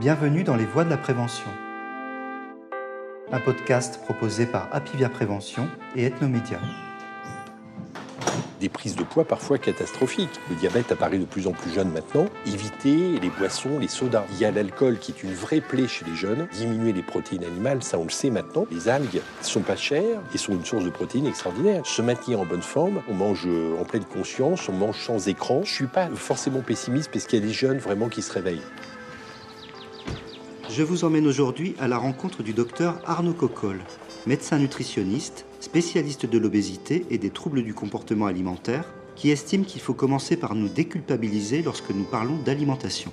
Bienvenue dans Les Voies de la Prévention, un podcast proposé par Apivia Prévention et Ethnomédia. Des prises de poids parfois catastrophiques. Le diabète apparaît de plus en plus jeune maintenant. Éviter les boissons, les sodas. Il y a l'alcool qui est une vraie plaie chez les jeunes. Diminuer les protéines animales, ça on le sait maintenant. Les algues sont pas chères et sont une source de protéines extraordinaire. Se maintenir en bonne forme, on mange en pleine conscience, on mange sans écran. Je suis pas forcément pessimiste parce qu'il y a des jeunes vraiment qui se réveillent. Je vous emmène aujourd'hui à la rencontre du docteur Arnaud Coccol, médecin nutritionniste, spécialiste de l'obésité et des troubles du comportement alimentaire, qui estime qu'il faut commencer par nous déculpabiliser lorsque nous parlons d'alimentation.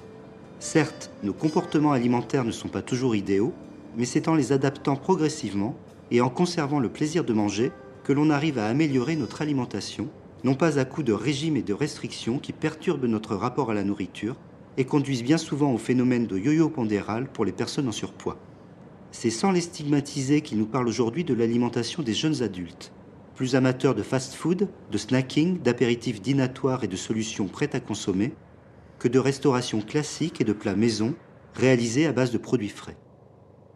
Certes, nos comportements alimentaires ne sont pas toujours idéaux, mais c'est en les adaptant progressivement et en conservant le plaisir de manger que l'on arrive à améliorer notre alimentation, non pas à coup de régimes et de restrictions qui perturbent notre rapport à la nourriture, et conduisent bien souvent au phénomène de yo-yo pondéral pour les personnes en surpoids. C'est sans les stigmatiser qu'il nous parle aujourd'hui de l'alimentation des jeunes adultes, plus amateurs de fast-food, de snacking, d'apéritifs dînatoires et de solutions prêtes à consommer, que de restauration classique et de plats maison réalisés à base de produits frais.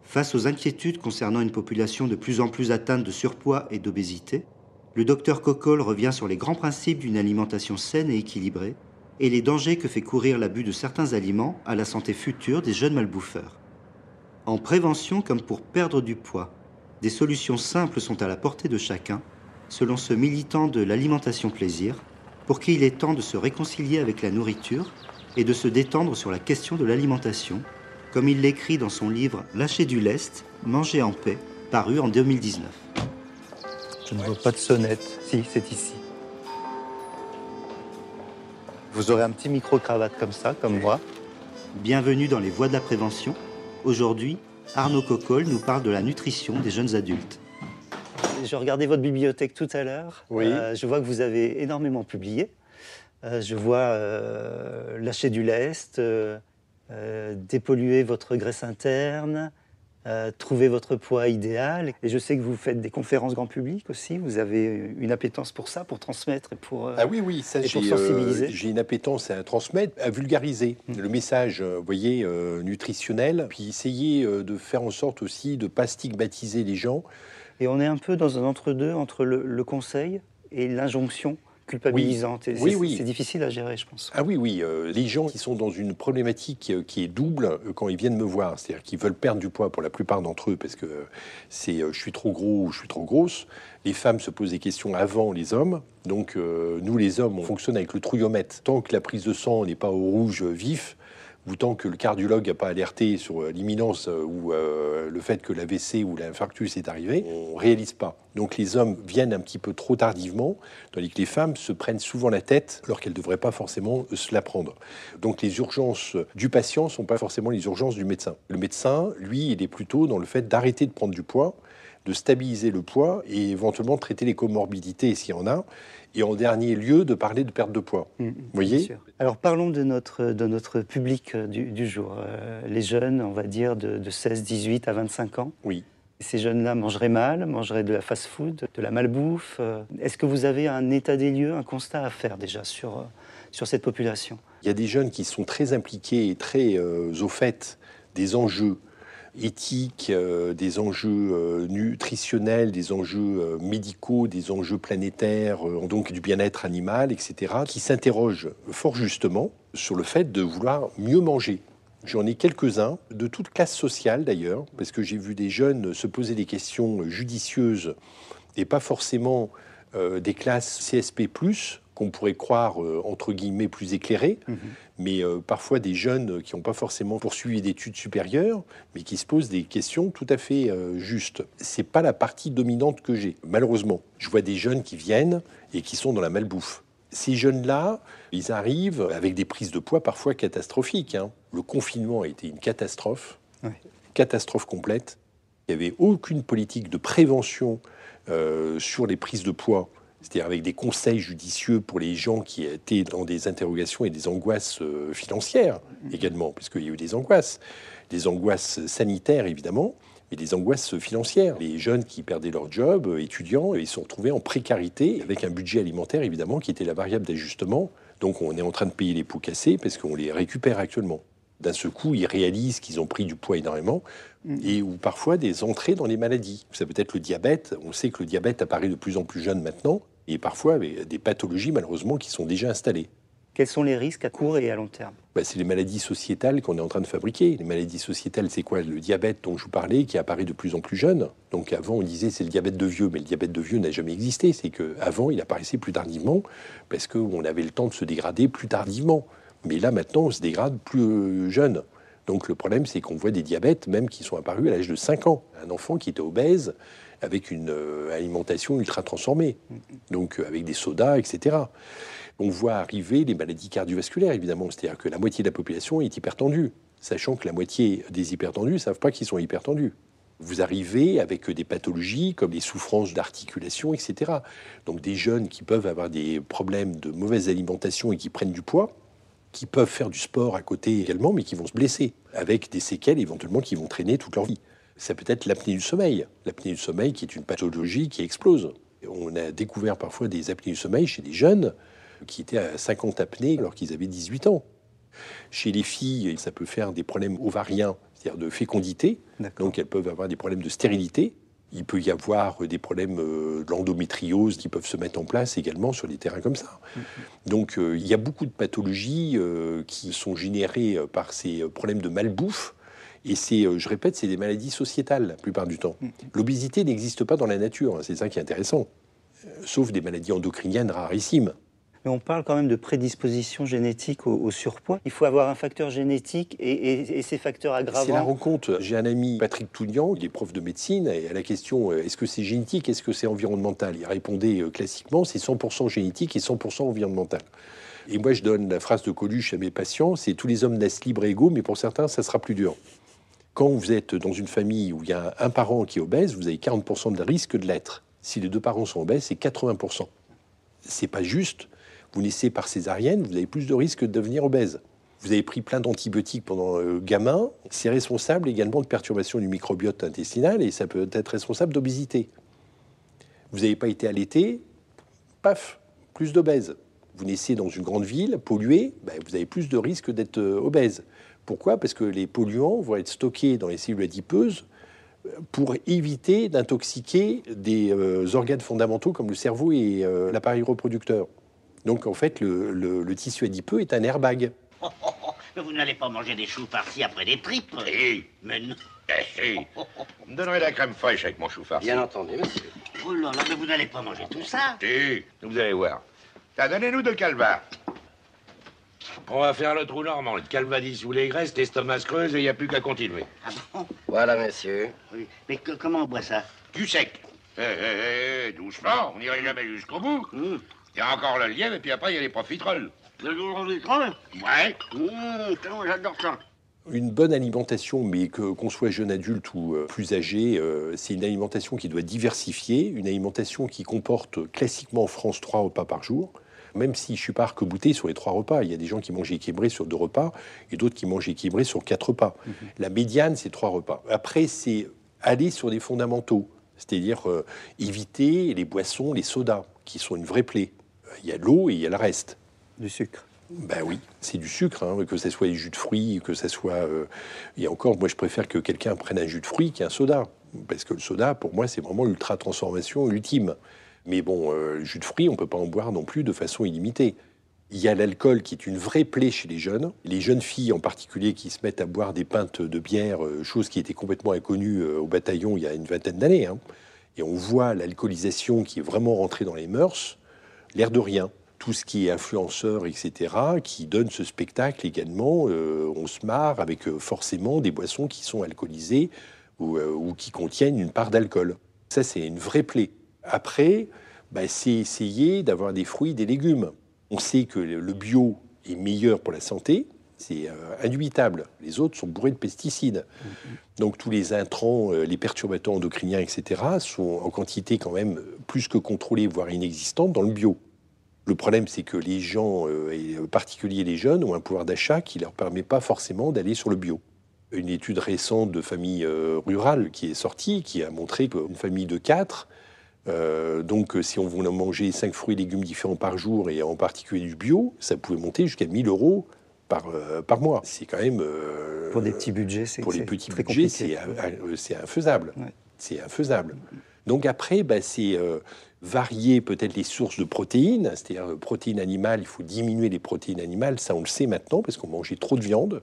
Face aux inquiétudes concernant une population de plus en plus atteinte de surpoids et d'obésité, le docteur Coccol revient sur les grands principes d'une alimentation saine et équilibrée et les dangers que fait courir l'abus de certains aliments à la santé future des jeunes malbouffeurs. En prévention comme pour perdre du poids, des solutions simples sont à la portée de chacun, selon ce militant de l'alimentation plaisir, pour qui il est temps de se réconcilier avec la nourriture et de se détendre sur la question de l'alimentation, comme il l'écrit dans son livre Lâcher du lest, manger en paix, paru en 2019. Je ne vois pas de sonnette. Si, c'est ici. Vous aurez un petit micro-cravate comme ça, comme moi. Bienvenue dans les voies de la prévention. Aujourd'hui, Arnaud Coccol nous parle de la nutrition des jeunes adultes. Je regardais votre bibliothèque tout à l'heure. Oui. Euh, je vois que vous avez énormément publié. Euh, je vois euh, lâcher du lest, dépolluer votre graisse interne, euh, trouver votre poids idéal. Et je sais que vous faites des conférences grand public aussi. Vous avez une appétence pour ça, pour transmettre et pour. euh, Ah oui, oui, ça Et pour j'ai euh, sensibiliser. j'ai une appétence à transmettre, à vulgariser le message, vous voyez, nutritionnel, puis essayer de faire en sorte aussi de ne pas stigmatiser les gens. Et on est un peu dans un entre-deux entre le, le conseil et l'injonction culpabilisante. Oui, c'est- oui. C'est difficile à gérer, je pense. Ah oui, oui, euh, les gens qui sont dans une problématique euh, qui est double euh, quand ils viennent me voir, c'est-à-dire qu'ils veulent perdre du poids pour la plupart d'entre eux parce que c'est euh, je suis trop gros ou je suis trop grosse. Les femmes se posent des questions avant les hommes. Donc euh, nous les hommes, on fonctionne avec le trouillomètre. Tant que la prise de sang n'est pas au rouge vif, ou tant que le cardiologue n'a pas alerté sur euh, l'imminence euh, ou euh, le fait que l'AVC ou l'infarctus est arrivé, on réalise pas. Donc les hommes viennent un petit peu trop tardivement, tandis que les femmes se prennent souvent la tête alors qu'elles ne devraient pas forcément se la prendre. Donc les urgences du patient ne sont pas forcément les urgences du médecin. Le médecin, lui, il est plutôt dans le fait d'arrêter de prendre du poids, de stabiliser le poids et éventuellement traiter les comorbidités s'il y en a, et en dernier lieu de parler de perte de poids. Vous voyez Alors parlons de notre, de notre public euh, du, du jour. Euh, les jeunes, on va dire, de, de 16, 18 à 25 ans. Oui. Ces jeunes-là mangeraient mal, mangeraient de la fast-food, de la malbouffe. Euh, Est-ce que vous avez un état des lieux, un constat à faire déjà sur, sur cette population? Il y a des jeunes qui sont très impliqués et très euh, au fait des enjeux éthiques, euh, des enjeux euh, nutritionnels, des enjeux euh, médicaux, des enjeux planétaires, donc du bien-être animal, etc., qui s'interrogent fort justement sur le fait de vouloir mieux manger. J'en ai quelques-uns, de toute classe sociale d'ailleurs, parce que j'ai vu des jeunes se poser des questions judicieuses et pas forcément des classes CSP+, qu'on pourrait croire, euh, entre guillemets, plus éclairées, mais euh, parfois des jeunes qui n'ont pas forcément poursuivi d'études supérieures, mais qui se posent des questions tout à fait euh, justes. C'est pas la partie dominante que j'ai, malheureusement. Je vois des jeunes qui viennent et qui sont dans la malbouffe. Ces jeunes-là, ils arrivent avec des prises de poids parfois catastrophiques. hein. Le confinement a été une catastrophe, Oui. catastrophe complète. Il n'y avait aucune politique de prévention euh, sur les prises de poids, c'est-à-dire avec des conseils judicieux pour les gens qui étaient dans des interrogations et des angoisses euh, financières également, puisqu'il y a eu des angoisses, des angoisses sanitaires évidemment, mais des angoisses financières. Les jeunes qui perdaient leur job, euh, étudiants, ils se sont retrouvés en précarité avec un budget alimentaire évidemment qui était la variable d'ajustement. Donc on est en train de payer les pots cassés parce qu'on les récupère actuellement. d'un seul coup, ils réalisent qu'ils ont pris du poids énormément, mm. et ou parfois des entrées dans les maladies. Ça peut être le diabète. On sait que le diabète apparaît de plus en plus jeune maintenant, et parfois avec des pathologies malheureusement qui sont déjà installées. Quels sont les risques à court et à long terme? Bah, C'est les maladies sociétales qu'on est en train de fabriquer. Les maladies sociétales, c'est quoi? Le diabète dont je vous parlais, qui apparaît de plus en plus jeune. Donc avant, on disait c'est le diabète de vieux, mais le diabète de vieux n'a jamais existé. C'est qu'avant, il apparaissait plus tardivement, parce qu'on avait le temps de se dégrader plus tardivement. Mais là, maintenant, on se dégrade plus jeune. Donc le problème, c'est qu'on voit des diabètes même qui sont apparus à l'âge de 5 ans. Un enfant qui était obèse avec une euh, alimentation ultra transformée, donc euh, avec des sodas, etc. On voit arriver les maladies cardiovasculaires, évidemment, c'est-à-dire que la moitié de la population est hypertendue, sachant que la moitié des hypertendus ne savent pas qu'ils sont hypertendus. Vous arrivez avec des pathologies comme les souffrances d'articulation, etc. Donc des jeunes qui peuvent avoir des problèmes de mauvaise alimentation et qui prennent du poids, qui peuvent faire du sport à côté également, mais qui vont se blesser, avec des séquelles éventuellement qui vont traîner toute leur vie. Ça peut être l'apnée du sommeil. L'apnée du sommeil qui est une pathologie qui explose. On a découvert parfois des apnées du sommeil chez des jeunes qui étaient à 50 apnées alors qu'ils avaient 18 ans. Chez les filles, ça peut faire des problèmes ovariens, c'est-à-dire de fécondité. Donc elles peuvent avoir des problèmes de stérilité. Il peut y avoir des problèmes euh, d'endométriose qui peuvent se mettre en place également sur des terrains comme ça. Mm-hmm. Donc euh, il y a beaucoup de pathologies euh, qui sont générées par ces problèmes de malbouffe. Et c'est, je répète, c'est des maladies sociétales la plupart du temps. Mm-hmm. L'obésité n'existe pas dans la nature, hein, c'est ça qui est intéressant. Sauf des maladies endocriniennes rarissimes mais on parle quand même de prédisposition génétique au, surpoids. Il faut avoir un facteur génétique et, ces facteurs aggravants. C'est la rencontre. J'ai un ami, Patrick Tounian, il est prof de médecine, et à la question euh, est-ce que c'est génétique, est-ce que c'est environnemental Il répondait euh, classiquement c'est 100% génétique et 100% environnemental. Et moi, je donne la phrase de Coluche à mes patients c'est tous les hommes naissent libres et égaux, mais pour certains, ça sera plus dur. Quand vous êtes dans une famille où il y a un parent qui est obèse, vous avez 40% de risque de l'être. Si les deux parents sont obèses, c'est 80%. C'est pas juste vous naissez par césarienne, vous avez plus de risques de devenir obèse. Vous avez pris plein d'antibiotiques pendant euh, gamin, c'est responsable également de perturbation du microbiote intestinal et ça peut être responsable d'obésité. Vous n'avez pas été allaité, paf, plus d'obèse. Vous naissez dans une grande ville polluée, ben, vous avez plus de risques d'être euh, obèse. Pourquoi? Parce que les polluants vont être stockés dans les cellules adipeuses euh, pour éviter d'intoxiquer des organes fondamentaux comme le cerveau et l'appareil reproducteur. Donc en fait, le, tissu adipeux est un airbag. Oh, oh, oh, mais vous n'allez pas manger des choux farcis après des tripes Si. Mais non. Eh, si. Vous me donnerez de la crème fraîche avec mon chou farci. Bien entendu, monsieur. Oh là là, mais vous n'allez pas manger tout ça Si, vous allez voir. donnez-nous de calva. On va faire le trou normand, le calvadis sous les graisses, l'estomac creuse et il n'y a plus qu'à continuer. Ah bon Voilà, monsieur. Oui. Mais comment on boit ça? Du sec. Eh, eh, eh, doucement, on n'irait jamais jusqu'au bout. Hum. Il y a encore le lièvre et puis après il y a les profiteroles. Les profiteroles Ouais. Mmh, j'adore ça. Une bonne alimentation, mais que qu'on soit jeune adulte ou euh, plus âgé, euh, c'est une alimentation qui doit diversifier, une alimentation qui comporte classiquement en France trois repas par jour. Même si je suis pas arc-bouté sur les trois repas, il y a des gens qui mangent équilibré sur deux repas et d'autres qui mangent équilibré sur quatre repas. Mhm. La médiane, c'est trois repas. Après, c'est aller sur des fondamentaux, c'est-à-dire euh, éviter les boissons, les sodas, qui sont une vraie plaie il y a l'eau et il y a le reste. Du sucre. Ben oui, c'est du sucre, hein, que ce soit des jus de fruits, que ce soit. Euh, et encore, moi je préfère que quelqu'un prenne un jus de fruits qu'un soda. Parce que le soda, pour moi, c'est vraiment l'ultra transformation ultime. Mais bon, euh, le jus de fruits, on ne peut pas en boire non plus de façon illimitée. Il y a l'alcool qui est une vraie plaie chez les jeunes. Les jeunes filles en particulier qui se mettent à boire des pintes de bière, euh, chose qui était complètement inconnue au bataillon il y a une vingtaine d'années. Hein. Et on voit l'alcoolisation qui est vraiment rentrée dans les mœurs l'air de rien. Tout ce qui est influenceur, etc., qui donne ce spectacle également, euh, on se marre avec euh, forcément des boissons qui sont alcoolisées euh, ou, qui contiennent une part d'alcool. Ça, c'est une vraie plaie. Après, bah, c'est essayer d'avoir des fruits, des légumes. On sait que le bio est meilleur pour la santé, c'est indubitable. Les autres sont bourrés de pesticides. Donc tous les intrants, les perturbateurs endocriniens, etc., sont en quantité quand même plus que contrôlée, voire inexistante dans le bio. Le problème, c'est que les gens, euh, et en particulier les jeunes, ont un pouvoir d'achat qui ne leur permet pas forcément d'aller sur le bio. Une étude récente de famille euh, rurale qui est sortie, qui a montré qu'une famille de quatre, euh, donc si on voulait manger cinq fruits et légumes différents par jour, et en particulier du bio, ça pouvait monter jusqu'à 1000 euros par, par mois. C'est quand même. pour des petits budgets, c'est Pour les petits budgets, c'est infaisable. C'est infaisable. Donc après, bah, c'est varier peut-être les sources de protéines, c'est-à-dire protéines animales, il faut diminuer les protéines animales, ça on le sait maintenant parce qu'on mangeait trop de viande.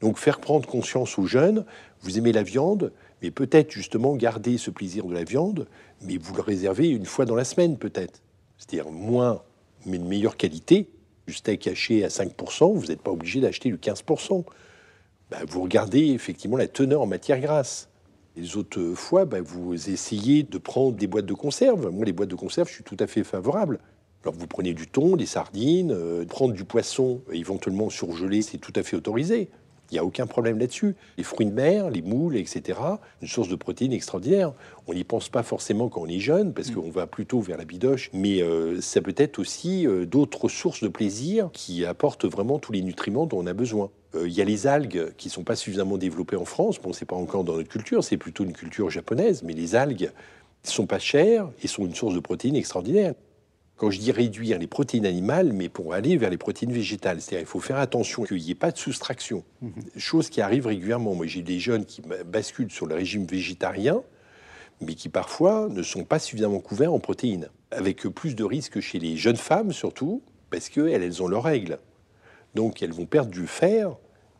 Donc faire prendre conscience aux jeunes, vous aimez la viande, mais peut-être justement garder ce plaisir de la viande, mais vous le réservez une fois dans la semaine peut-être. C'est-à-dire moins, mais de meilleure qualité. Du steak haché à 5%, vous n'êtes pas obligé d'acheter du 15%. Ben, vous regardez effectivement la teneur en matière grasse. Les autres fois, ben, vous essayez de prendre des boîtes de conserve. Moi, les boîtes de conserve, je suis tout à fait favorable. Alors vous prenez du thon, des sardines, euh, prendre du poisson éventuellement surgelé, c'est tout à fait autorisé. Il n'y a aucun problème là-dessus. Les fruits de mer, les moules, etc., une source de protéines extraordinaire. On n'y pense pas forcément quand on est jeune, parce mm. qu'on va plutôt vers la bidoche, mais euh, ça peut être aussi euh, d'autres sources de plaisir qui apportent vraiment tous les nutriments dont on a besoin. Euh, il y a les algues qui ne sont pas suffisamment développées en France. Bon, c'est pas encore dans notre culture, c'est plutôt une culture japonaise, mais les algues sont pas chères et sont une source de protéines extraordinaire quand je dis réduire les protéines animales, mais pour aller vers les protéines végétales. C'est-à-dire qu'il faut faire attention qu'il n'y ait pas de soustraction. Mhm. Chose qui arrive régulièrement. Moi, j'ai des jeunes qui basculent sur le régime végétarien, mais qui parfois ne sont pas suffisamment couverts en protéines. Avec plus de risques chez les jeunes femmes, surtout, parce qu'elles elles ont leurs règles. Donc, elles vont perdre du fer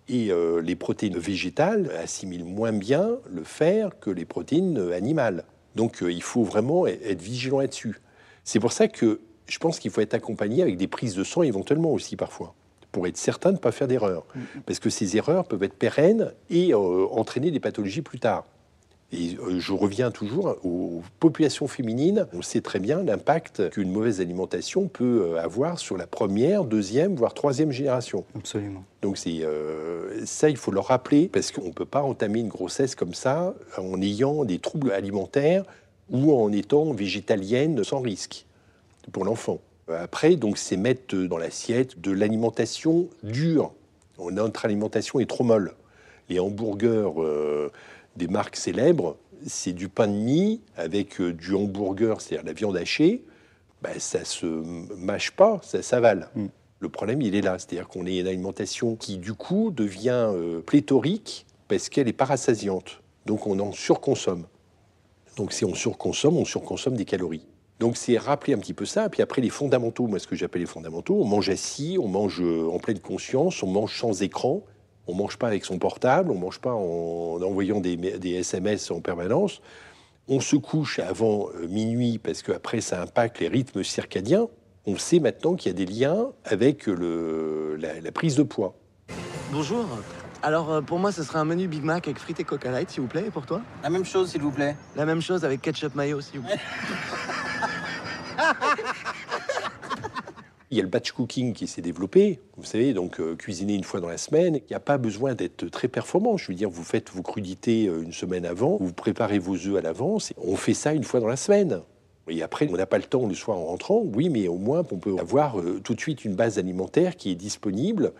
et euh, les protéines végétales assimilent moins bien le fer que les protéines animales. Donc euh, il faut vraiment être vigilant là-dessus. C'est pour ça que je pense qu'il faut être accompagné avec des prises de sang éventuellement aussi parfois, pour être certain de ne pas faire d'erreur. Mm. Parce que ces erreurs peuvent être pérennes et euh, entraîner des pathologies plus tard. Et euh, je reviens toujours aux populations féminines. On sait très bien l'impact qu'une mauvaise alimentation peut euh, avoir sur la première, deuxième, voire troisième génération. Absolument. Donc c'est ça, il faut le rappeler parce qu'on ne peut pas entamer une grossesse comme ça en ayant des troubles alimentaires ou en étant végétalienne sans risque pour l'enfant. Après, donc, c'est mettre dans l'assiette de l'alimentation dure. Notre alimentation est trop molle. Les hamburgers euh, des marques célèbres, c'est du pain de mie avec euh, du hamburger, c'est-à-dire la viande hachée. Ben, ça se mâche pas, ça s'avale. Mm. Le problème, il est là. C'est-à-dire qu'on a une alimentation qui, du coup, devient euh, pléthorique parce qu'elle est parasasiante. Donc, on en surconsomme. Donc, si on surconsomme, on surconsomme des calories. Donc c'est rappeler un petit peu ça. Puis après les fondamentaux, moi ce que j'appelle les fondamentaux, on mange assis, on mange euh, en pleine conscience, on mange sans écran, on mange pas avec son portable, on mange pas en envoyant des, SMS en permanence. On se couche avant euh, minuit parce qu'après ça impacte les rythmes circadiens. On sait maintenant qu'il y a des liens avec le, la, prise de poids. Bonjour. Alors euh, pour moi, ce serait un menu Big Mac avec frites et Coca Light, s'il vous plaît. Et pour toi? La même chose, s'il vous plaît. La même chose avec ketchup mayo, s'il vous plaît. Il y a le batch cooking qui s'est développé, vous savez, donc euh, cuisiner une fois dans la semaine. Il n'y a pas besoin d'être très performant. Je veux dire, vous faites vos crudités euh, une semaine avant, vous préparez vos œufs à l'avance. On fait ça une fois dans la semaine. Et après, on n'a pas le temps le soir en rentrant. Oui, mais au moins, on peut avoir euh, tout de suite une base alimentaire qui est disponible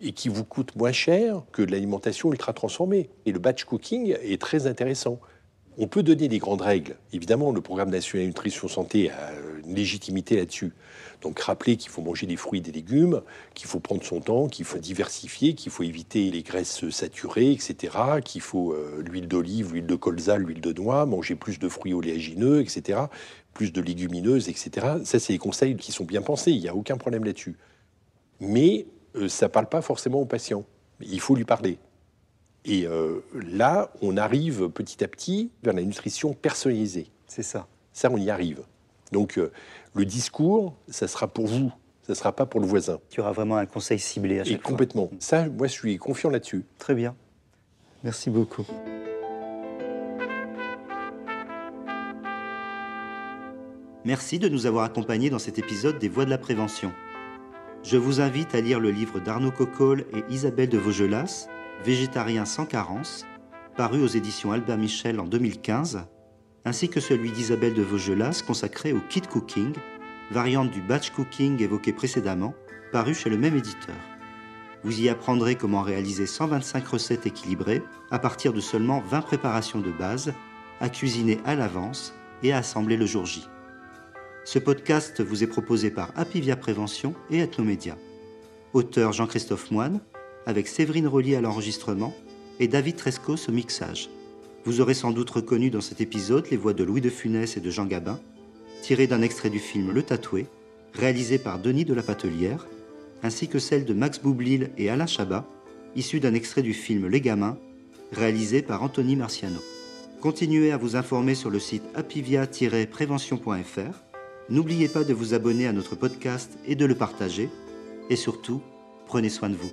et qui vous coûte moins cher que de l'alimentation ultra transformée. Et le batch cooking est très intéressant. On peut donner des grandes règles. Évidemment, le programme national nutrition santé a une légitimité là-dessus. Donc rappeler qu'il faut manger des fruits et des légumes, qu'il faut prendre son temps, qu'il faut diversifier, qu'il faut éviter les graisses saturées, etc., qu'il faut euh, l'huile d'olive, l'huile de colza, l'huile de noix, manger plus de fruits oléagineux, etc., plus de légumineuses, etc. Ça, c'est des conseils qui sont bien pensés, il n'y a aucun problème là-dessus. Mais euh, ça ne parle pas forcément au patient. Il faut lui parler. Et euh, là, on arrive petit à petit vers la nutrition personnalisée. C'est ça. Ça, on y arrive. Donc, euh, le discours, ça sera pour vous, ça ne sera pas pour le voisin. Tu auras vraiment un conseil ciblé à chaque Et complètement. Ça, moi, je suis confiant là-dessus. Très bien. Merci beaucoup. Merci de nous avoir accompagnés dans cet épisode des Voix de la Prévention. Je vous invite à lire le livre d'Arnaud Coccol et Isabelle de Vaugelas, Végétarien sans carence, paru aux éditions Albert Michel en 2015, ainsi que celui d'Isabelle de Vaugelas consacré au kit cooking, variante du batch cooking évoqué précédemment, paru chez le même éditeur. Vous y apprendrez comment réaliser 125 recettes équilibrées à partir de seulement 20 préparations de base, à cuisiner à l'avance et à assembler le jour J. Ce podcast vous est proposé par Apivia Prévention et Ethnomédia. Auteur Jean-Christophe Moine, avec Séverine Rollier à l'enregistrement et David Trescos au mixage. Vous aurez sans doute reconnu dans cet épisode les voix de Louis de Funès et de Jean Gabin, tirées d'un extrait du film Le Tatoué, réalisé par Denis de la Patelière, ainsi que celles de Max Boublil et Alain Chabat, issues d'un extrait du film Les Gamins, réalisé par Anthony Marciano. Continuez à vous informer sur le site apivia-prévention.fr. N'oubliez pas de vous abonner à notre podcast et de le partager. Et surtout, prenez soin de vous.